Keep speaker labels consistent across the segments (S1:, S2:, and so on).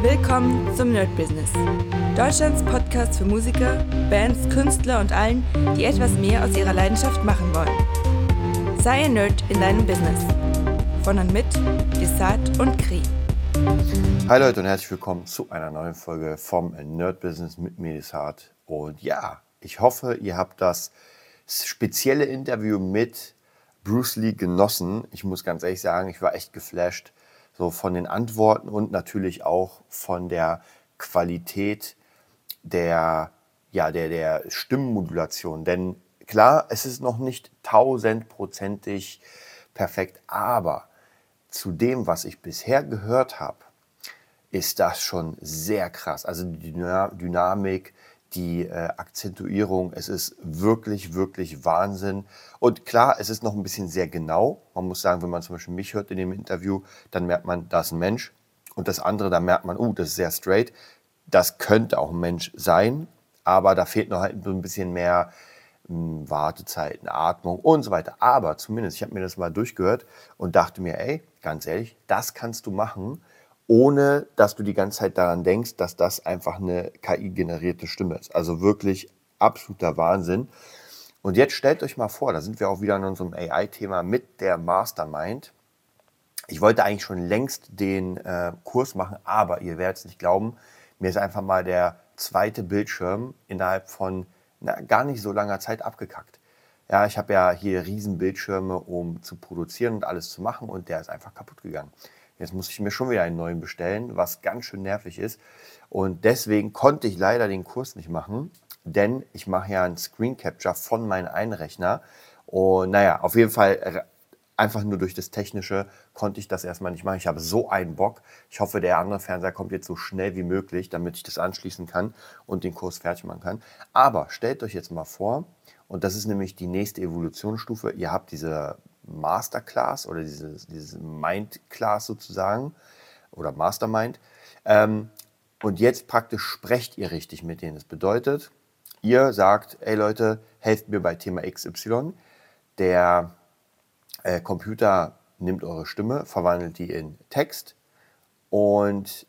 S1: Willkommen zum Nerd Business. Deutschlands Podcast für Musiker, Bands, Künstler und allen, die etwas mehr aus ihrer Leidenschaft machen wollen. Sei ein Nerd in deinem Business. Von und mit Desart und Kri.
S2: Hi Leute und herzlich willkommen zu einer neuen Folge vom Nerd Business mit mir Desart. Und ja, ich hoffe, ihr habt das spezielle Interview mit Bruce Lee genossen. Ich muss ganz ehrlich sagen, ich war echt geflasht so von den Antworten und natürlich auch von der Qualität der, ja, der, der Stimmmodulation. Denn klar, es ist noch nicht tausendprozentig perfekt, aber zu dem, was ich bisher gehört habe, ist das schon sehr krass. Also die Dynamik, die äh, Akzentuierung, es ist wirklich, wirklich Wahnsinn. Und klar, es ist noch ein bisschen sehr genau. Man muss sagen, wenn man zum Beispiel mich hört in dem Interview, dann merkt man, da ist ein Mensch. Und das andere, da merkt man, oh, das ist sehr straight. Das könnte auch ein Mensch sein, aber da fehlt noch halt ein bisschen mehr mh, hm, Wartezeiten, Atmung und so weiter. Aber zumindest, ich habe mir das mal durchgehört und dachte mir, ey, ganz ehrlich, das kannst du machen ohne dass du die ganze Zeit daran denkst, dass das einfach eine KI-generierte Stimme ist. Also wirklich absoluter Wahnsinn. Und jetzt stellt euch mal vor, da sind wir auch wieder in unserem AI-Thema mit der Mastermind. Ich wollte eigentlich schon längst den äh, Kurs machen, aber ihr werdet es nicht glauben, mir ist einfach mal der zweite Bildschirm innerhalb von na, gar nicht so langer Zeit abgekackt. Ja, ich habe ja hier riesen Bildschirme, um zu produzieren und alles zu machen und der ist einfach kaputt gegangen. Jetzt muss ich mir schon wieder einen neuen bestellen, was ganz schön nervig ist. Und deswegen konnte ich leider den Kurs nicht machen, denn ich mache ja einen Screen Capture von meinem Einrechner. Und naja, auf jeden Fall einfach nur durch das Technische konnte ich das erstmal nicht machen. Ich habe so einen Bock. Ich hoffe, der andere Fernseher kommt jetzt so schnell wie möglich, damit ich das anschließen kann und den Kurs fertig machen kann. Aber stellt euch jetzt mal vor, und das ist nämlich die nächste Evolutionsstufe, ihr habt diese Masterclass oder dieses, dieses Mind-Class sozusagen oder Mastermind. Ähm, und jetzt praktisch sprecht ihr richtig mit denen. Das bedeutet, ihr sagt, ey Leute, helft mir bei Thema XY. Der äh, Computer nimmt eure Stimme, verwandelt die in Text und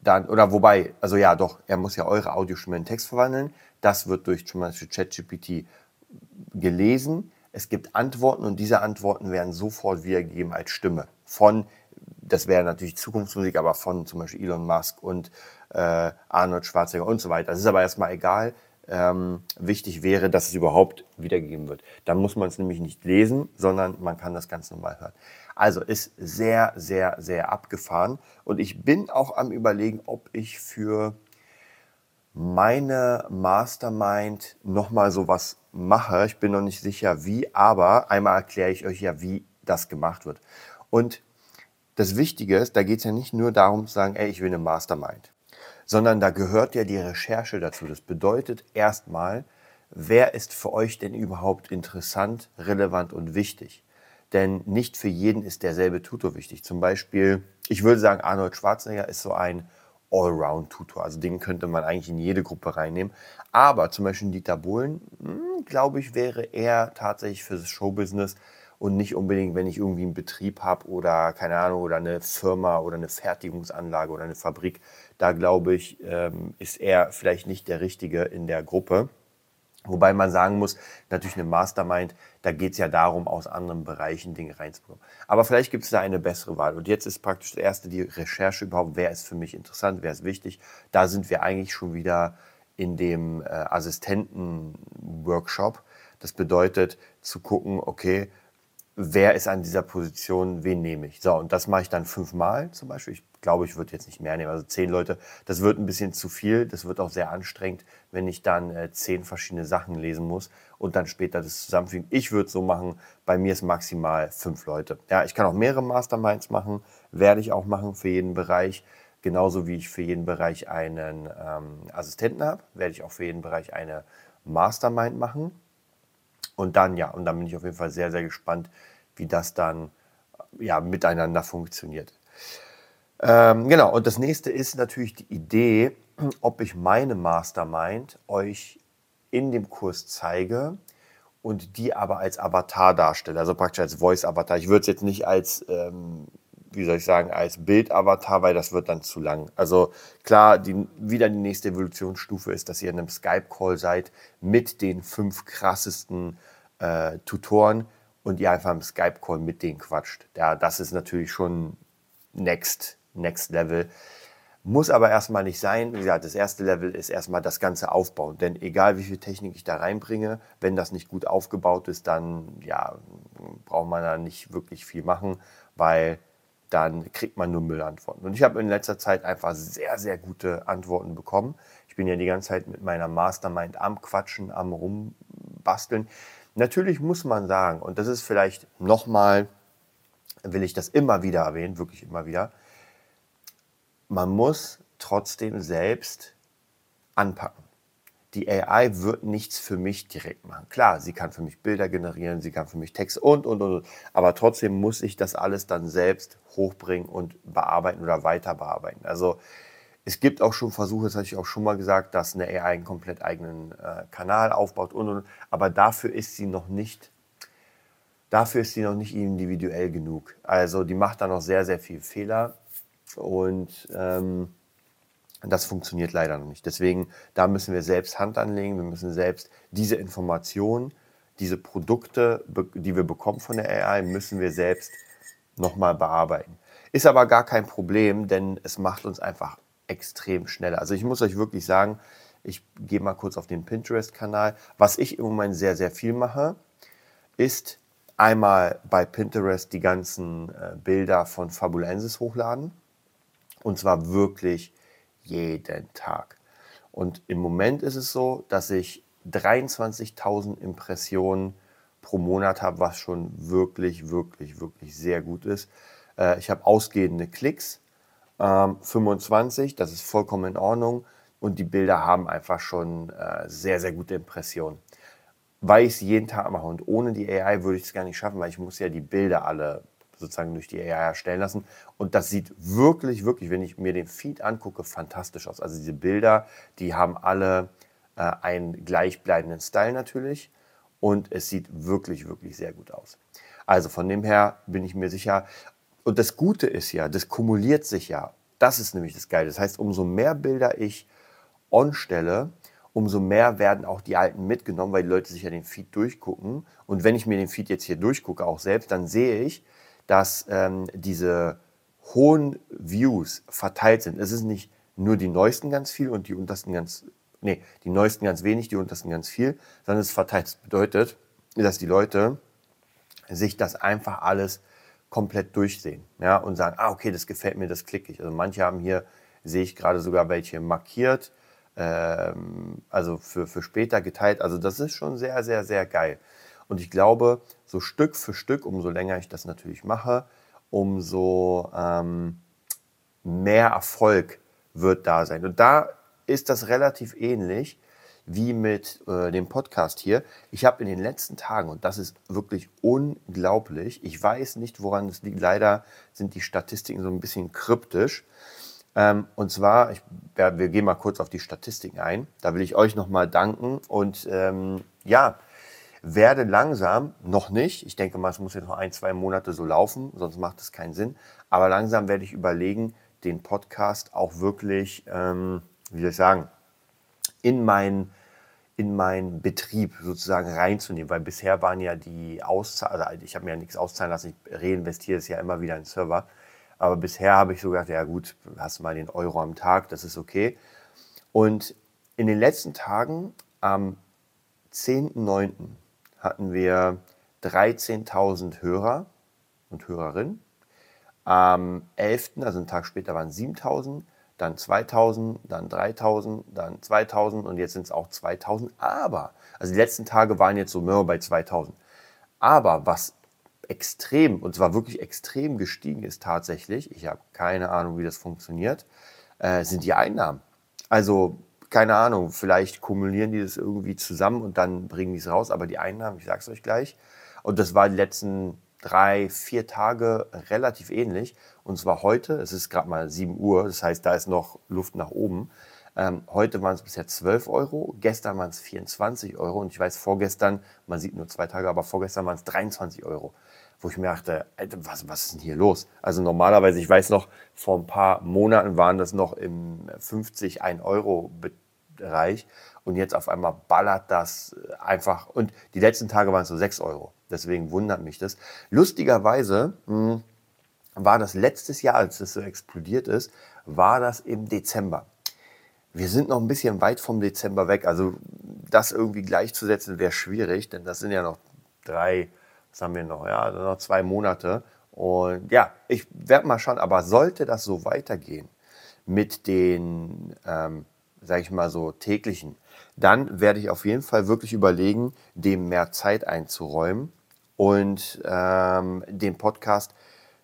S2: dann, oder wobei, also ja doch, er muss ja eure Audiostimme in Text verwandeln. Das wird durch zum Beispiel ChatGPT gelesen es gibt Antworten und diese Antworten werden sofort wiedergegeben als Stimme von, das wäre natürlich Zukunftsmusik, aber von zum Beispiel Elon Musk und äh, Arnold Schwarzenegger und so weiter. Das ist aber erstmal egal. Ähm, wichtig wäre, dass es überhaupt wiedergegeben wird. Dann muss man es nämlich nicht lesen, sondern man kann das ganz normal hören. Also ist sehr, sehr, sehr abgefahren. Und ich bin auch am Überlegen, ob ich für meine Mastermind nochmal sowas mache. Ich bin noch nicht sicher wie, aber einmal erkläre ich euch ja, wie das gemacht wird. Und das Wichtige ist, da geht es ja nicht nur darum zu sagen, ey, ich will eine Mastermind, sondern da gehört ja die Recherche dazu. Das bedeutet erstmal, wer ist für euch denn überhaupt interessant, relevant und wichtig? Denn nicht für jeden ist derselbe Tutor wichtig. Zum Beispiel, ich würde sagen, Arnold Schwarzenegger ist so ein Allround-Tutor. Also den könnte man eigentlich in jede Gruppe reinnehmen. Aber zum Beispiel Dieter Bohlen, hm, glaube ich, wäre eher tatsächlich für das Showbusiness und nicht unbedingt, wenn ich irgendwie einen Betrieb habe oder keine Ahnung oder eine Firma oder eine Fertigungsanlage oder eine Fabrik. Da glaube ich, ähm, ist er vielleicht nicht der Richtige in der Gruppe. Wobei man sagen muss, natürlich eine Mastermind, da geht es ja darum, aus anderen Bereichen Dinge reinzubekommen. Aber vielleicht gibt es da eine bessere Wahl. Und jetzt ist praktisch das erste die Recherche überhaupt, wer ist für mich interessant, wer ist wichtig. Da sind wir eigentlich schon wieder in dem äh, Assistenten-Workshop. Das bedeutet zu gucken, okay, wer ist an dieser Position, wen nehme ich. So, und das mache ich dann fünfmal zum Beispiel. Ich glaube, ich würde jetzt nicht mehr nehmen. Also zehn Leute, das wird ein bisschen zu viel. Das wird auch sehr anstrengend, wenn ich dann äh, zehn verschiedene Sachen lesen muss und dann später das zusammenfügen. Ich würde es so machen, bei mir ist maximal fünf Leute. Ja, ich kann auch mehrere Masterminds machen, werde ich auch machen für jeden Bereich. Genauso wie ich für jeden Bereich einen ähm, Assistenten habe, werde ich auch für jeden Bereich eine Mastermind machen. Und dann, ja, und dann bin ich auf jeden Fall sehr, sehr gespannt, wie das dann ja, miteinander funktioniert. Ähm, genau, und das nächste ist natürlich die Idee, ob ich meine Mastermind euch in dem Kurs zeige und die aber als Avatar darstelle, also praktisch als Voice-Avatar. Ich würde es jetzt nicht als ähm, wie soll ich sagen, als Bildavatar, weil das wird dann zu lang. Also klar, die, wieder die nächste Evolutionsstufe ist, dass ihr in einem Skype-Call seid mit den fünf krassesten äh, Tutoren und ihr einfach im Skype-Call mit denen quatscht. Ja, das ist natürlich schon next, next Level. Muss aber erstmal nicht sein. Wie gesagt, das erste Level ist erstmal das Ganze aufbauen. Denn egal wie viel Technik ich da reinbringe, wenn das nicht gut aufgebaut ist, dann ja, braucht man da nicht wirklich viel machen, weil dann kriegt man nur Müllantworten. Und ich habe in letzter Zeit einfach sehr, sehr gute Antworten bekommen. Ich bin ja die ganze Zeit mit meiner Mastermind am Quatschen, am Rumbasteln. Natürlich muss man sagen, und das ist vielleicht nochmal, will ich das immer wieder erwähnen, wirklich immer wieder, man muss trotzdem selbst anpacken. Die AI wird nichts für mich direkt machen. Klar, sie kann für mich Bilder generieren, sie kann für mich Text und, und, und. Aber trotzdem muss ich das alles dann selbst hochbringen und bearbeiten oder weiter bearbeiten. Also es gibt auch schon Versuche, das hatte ich auch schon mal gesagt, dass eine AI einen komplett eigenen äh, Kanal aufbaut und, und. Aber dafür ist sie noch nicht dafür ist sie noch nicht individuell genug. Also die macht da noch sehr, sehr viel Fehler. Und ähm, das funktioniert leider noch nicht. Deswegen, da müssen wir selbst Hand anlegen. Wir müssen selbst diese Informationen, diese Produkte, die wir bekommen von der AI, müssen wir selbst nochmal bearbeiten. Ist aber gar kein Problem, denn es macht uns einfach extrem schneller. Also ich muss euch wirklich sagen, ich gehe mal kurz auf den Pinterest-Kanal. Was ich im Moment sehr, sehr viel mache, ist einmal bei Pinterest die ganzen äh, Bilder von Fabulensis hochladen. Und zwar wirklich jeden Tag. Und im Moment ist es so, dass ich 23.000 Impressionen pro Monat habe, was schon wirklich, wirklich, wirklich sehr gut ist. Äh, ich habe ausgehende Klicks, 25, ähm, das ist vollkommen in Ordnung. Und die Bilder haben einfach schon äh, sehr, sehr gute Impressionen. Weil ich es jeden Tag mache und ohne die AI würde ich es gar nicht schaffen, weil ich muss ja die Bilder alle sozusagen durch die AI erstellen lassen. Und das sieht wirklich, wirklich, wenn ich mir den Feed angucke, fantastisch aus. Also diese Bilder, die haben alle äh, einen gleichbleibenden Style natürlich. Und es sieht wirklich, wirklich sehr gut aus. Also von dem her bin ich mir sicher. Und das Gute ist ja, das kumuliert sich ja. Das ist nämlich das Geile. Das heißt, umso mehr Bilder ich on stelle, umso mehr werden auch die alten mitgenommen, weil die Leute sich ja den Feed durchgucken. Und wenn ich mir den Feed jetzt hier durchgucke, auch selbst, dann sehe ich, dass ähm, diese hohen Views verteilt sind. Es ist nicht nur die neuesten ganz viel und die untersten ganz, nee, die neuesten ganz wenig, die untersten ganz viel, sondern es verteilt. Das bedeutet, dass die Leute sich das einfach alles komplett durchsehen ja, und sagen, ah, okay, das gefällt mir, das klicke ich. Also manche haben hier, sehe ich gerade sogar welche markiert, ähm, also für, für später geteilt. Also das ist schon sehr, sehr, sehr geil. Und ich glaube, so Stück für Stück, umso länger ich das natürlich mache, umso ähm, mehr Erfolg wird da sein. Und da ist das relativ ähnlich wie mit äh, dem Podcast hier. Ich habe in den letzten Tagen, und das ist wirklich unglaublich, ich weiß nicht, woran es liegt, leider sind die Statistiken so ein bisschen kryptisch. Ähm, und zwar, ich, ja, wir gehen mal kurz auf die Statistiken ein. Da will ich euch nochmal danken. Und ähm, ja, werde langsam, noch nicht, ich denke mal, es muss jetzt noch ein, zwei Monate so laufen, sonst macht es keinen Sinn, aber langsam werde ich überlegen, den Podcast auch wirklich, ähm, wie soll ich sagen, in meinen in meinen Betrieb sozusagen reinzunehmen, weil bisher waren ja die Auszahlungen, also ich habe mir ja nichts auszahlen lassen, ich reinvestiere es ja immer wieder in Server, aber bisher habe ich so gedacht, ja gut, hast mal den Euro am Tag, das ist okay. Und in den letzten Tagen, am 10.9., hatten wir 13.000 Hörer und Hörerinnen. Am 11., also einen Tag später, waren es 7.000, dann 2.000, dann 3.000, dann 2.000 und jetzt sind es auch 2.000. Aber, also die letzten Tage waren jetzt so mehr bei 2.000. Aber was extrem, und zwar wirklich extrem gestiegen ist tatsächlich, ich habe keine Ahnung, wie das funktioniert, äh, sind die Einnahmen. Also keine Ahnung, vielleicht kumulieren die das irgendwie zusammen und dann bringen die es raus, aber die Einnahmen, ich sage es euch gleich. Und das war die letzten drei, vier Tage relativ ähnlich. Und zwar heute, es ist gerade mal 7 Uhr, das heißt, da ist noch Luft nach oben. Ähm, heute waren es bisher 12 Euro, gestern waren es 24 Euro und ich weiß, vorgestern, man sieht nur zwei Tage, aber vorgestern waren es 23 Euro. wo ich mir dachte, was, was ist denn hier los? Also normalerweise, ich weiß noch, vor ein paar Monaten waren das noch im 50, 1 Euro Bereich und jetzt auf einmal ballert das einfach und die letzten Tage waren es so 6 Euro. Deswegen wundert mich das. Lustigerweise mh, hm, war das letztes Jahr, als es so explodiert ist, war das im Dezember. Wir sind noch ein bisschen weit vom Dezember weg. Also das irgendwie gleichzusetzen wäre schwierig, denn das sind ja noch drei, was haben wir noch? Ja, noch zwei Monate. Und ja, ich werde mal schauen, aber sollte das so weitergehen mit den, ähm, sage ich mal so, täglichen, dann werde ich auf jeden Fall wirklich überlegen, dem mehr Zeit einzuräumen und ähm, den Podcast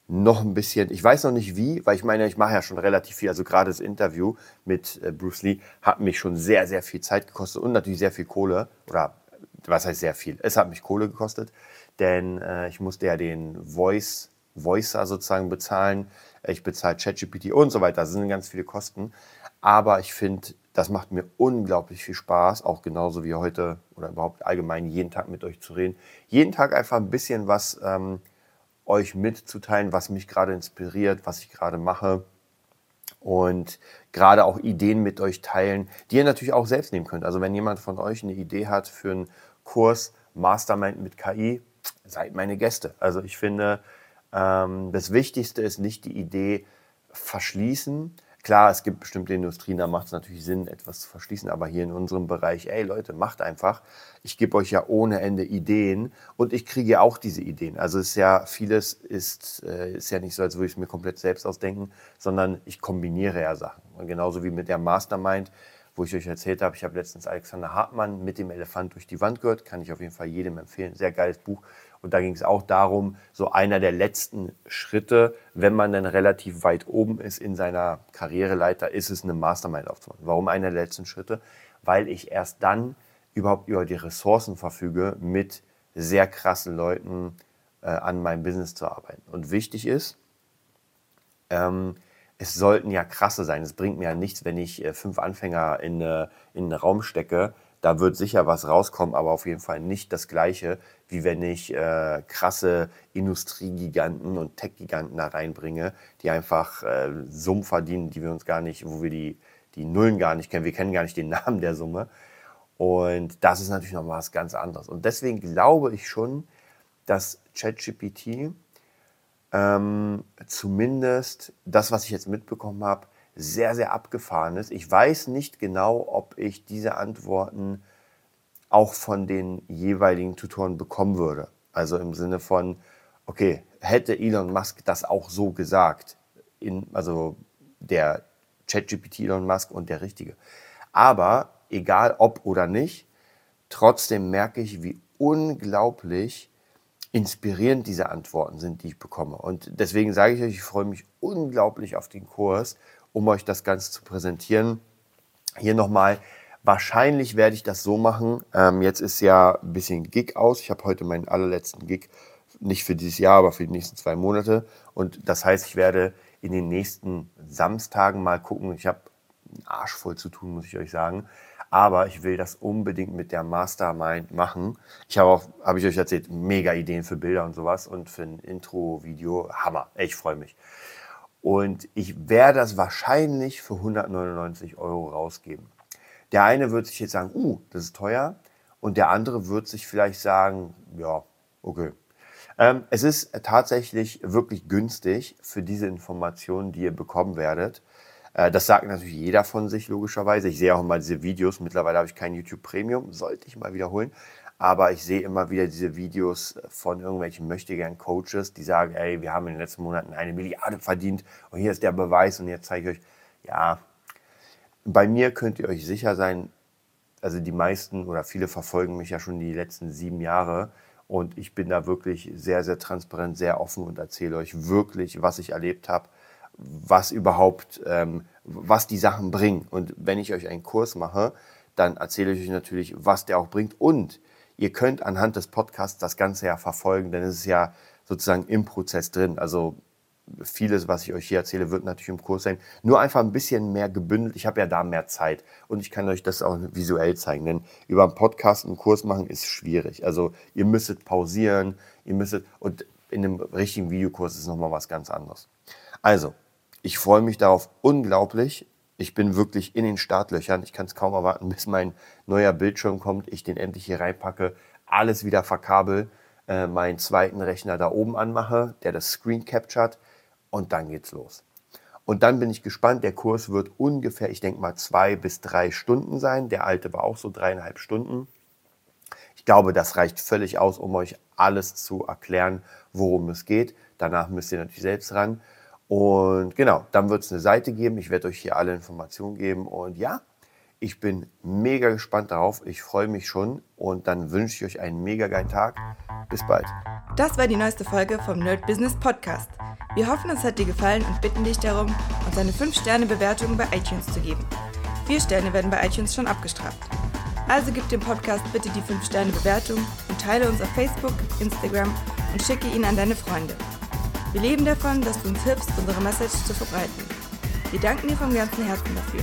S2: noch ein bisschen, ich weiß noch nicht wie, weil ich meine, ich mache ja schon relativ viel. Also gerade das Interview mit äh, Bruce Lee hat mich schon sehr, sehr viel Zeit gekostet und natürlich sehr viel Kohle. Oder was heißt sehr viel? Es hat mich Kohle gekostet, denn äh, ich musste ja den Voice, Voicer sozusagen bezahlen. Ich bezahle ChatGPT und so weiter. Das sind ganz viele Kosten. Aber ich finde, das macht mir unglaublich viel Spaß, auch genauso wie heute oder überhaupt allgemein jeden Tag mit euch zu reden. Jeden Tag einfach ein bisschen was. Ähm, euch mitzuteilen, was mich gerade inspiriert, was ich gerade mache und gerade auch Ideen mit euch teilen, die ihr natürlich auch selbst nehmen könnt. Also wenn jemand von euch eine Idee hat für einen Kurs Mastermind mit KI, seid meine Gäste. Also ich finde, ähm, das Wichtigste ist nicht die Idee verschließen, Klar, es gibt bestimmte Industrien, da macht es natürlich Sinn, etwas zu verschließen, aber hier in unserem Bereich, ey Leute, macht einfach. Ich gebe euch ja ohne Ende Ideen und ich kriege auch diese Ideen. Also es ist ja, vieles ist, äh, ist ja nicht so, als würde ich es mir komplett selbst ausdenken, sondern ich kombiniere ja Sachen. Und genauso wie mit der Mastermind, wo ich euch erzählt habe, ich habe letztens Alexander Hartmann mit dem Elefant durch die Wand gehört, kann ich auf jeden Fall jedem empfehlen. Sehr geiles Buch. Und da ging es auch darum, so einer der letzten Schritte, wenn man dann relativ weit oben ist in seiner Karriereleiter, ist es eine Mastermind aufzumachen. Warum einer der letzten Schritte? Weil ich erst dann überhaupt über die Ressourcen verfüge, mit sehr krassen Leuten äh, an meinem Business zu arbeiten. Und wichtig ist, ähm, es sollten ja krasse sein. Es bringt mir ja nichts, wenn ich äh, fünf Anfänger in, äh, in einen Raum stecke, da wird sicher was rauskommen, aber auf jeden Fall nicht das Gleiche, wie wenn ich äh, krasse Industriegiganten und Tech-Giganten da reinbringe, die einfach äh, Summen verdienen, die wir uns gar nicht, wo wir die, die Nullen gar nicht kennen. Wir kennen gar nicht den Namen der Summe. Und das ist natürlich noch was ganz anderes. Und deswegen glaube ich schon, dass ChatGPT ähm, zumindest das, was ich jetzt mitbekommen habe, sehr, sehr abgefahren ist. Ich weiß nicht genau, ob ich diese Antworten auch von den jeweiligen Tutoren bekommen würde. Also im Sinne von, okay, hätte Elon Musk das auch so gesagt, in, also der ChatGPT Elon Musk und der richtige. Aber egal ob oder nicht, trotzdem merke ich, wie unglaublich inspirierend diese Antworten sind, die ich bekomme. Und deswegen sage ich euch, ich freue mich unglaublich auf den Kurs um euch das Ganze zu präsentieren. Hier nochmal, wahrscheinlich werde ich das so machen. Ähm, jetzt ist ja ein bisschen Gig aus. Ich habe heute meinen allerletzten Gig, nicht für dieses Jahr, aber für die nächsten zwei Monate. Und das heißt, ich werde in den nächsten Samstagen mal gucken. Ich habe einen Arsch voll zu tun, muss ich euch sagen. Aber ich will das unbedingt mit der Mastermind machen. Ich habe auch, habe ich euch erzählt, mega Ideen für Bilder und sowas und für ein Intro-Video. Hammer. Ich freue mich. Und ich werde das wahrscheinlich für 199 Euro rausgeben. Der eine wird sich jetzt sagen, uh, das ist teuer. Und der andere wird sich vielleicht sagen, ja, okay. Ähm, es ist tatsächlich wirklich günstig für diese Informationen, die ihr bekommen werdet. Äh, das sagt natürlich jeder von sich, logischerweise. Ich sehe auch immer diese Videos. Mittlerweile habe ich kein YouTube Premium, sollte ich mal wiederholen. Aber ich sehe immer wieder diese Videos von irgendwelchen möchtegern Coaches, die sagen, ey, wir haben in den letzten Monaten eine Milliarde verdient und hier ist der Beweis und jetzt zeige ich euch, ja, bei mir könnt ihr euch sicher sein, also die meisten oder viele verfolgen mich ja schon die letzten sieben Jahre und ich bin da wirklich sehr, sehr transparent, sehr offen und erzähle euch wirklich, was ich erlebt habe, was überhaupt, ähm, was die Sachen bringen. Und wenn ich euch einen Kurs mache, dann erzähle ich euch natürlich, was der auch bringt und Ihr könnt anhand des Podcasts das Ganze ja verfolgen, denn es ist ja sozusagen im Prozess drin. Also vieles, was ich euch hier erzähle, wird natürlich im Kurs sein. Nur einfach ein bisschen mehr gebündelt. Ich habe ja da mehr Zeit und ich kann euch das auch visuell zeigen. Denn über einen Podcast einen Kurs machen ist schwierig. Also ihr müsstet pausieren, ihr müsstet und in einem richtigen Videokurs ist nochmal was ganz anderes. Also, ich freue mich darauf unglaublich. Ich bin wirklich in den Startlöchern. Ich kann es kaum erwarten, bis mein neuer Bildschirm kommt, ich den endlich hier reinpacke, alles wieder verkabel, äh, meinen zweiten Rechner da oben anmache, der das Screen captured und dann geht's los. Und dann bin ich gespannt. Der Kurs wird ungefähr, ich denke mal, zwei bis drei Stunden sein. Der alte war auch so dreieinhalb Stunden. Ich glaube, das reicht völlig aus, um euch alles zu erklären, worum es geht. Danach müsst ihr natürlich selbst ran. Und genau, dann wird es eine Seite geben. Ich werde euch hier alle Informationen geben. Und ja, ich bin mega gespannt darauf. Ich freue mich schon. Und dann wünsche ich euch einen mega geilen Tag. Bis bald.
S1: Das war die neueste Folge vom Nerd Business Podcast. Wir hoffen, es hat dir gefallen und bitten dich darum, uns eine 5-Sterne-Bewertung bei iTunes zu geben. Vier Sterne werden bei iTunes schon abgestraft. Also gib dem Podcast bitte die 5-Sterne-Bewertung und teile uns auf Facebook, Instagram und schicke ihn an deine Freunde. Wir leben davon, dass du uns hilfst, unsere Message zu verbreiten. Wir danken dir vom ganzen Herzen dafür.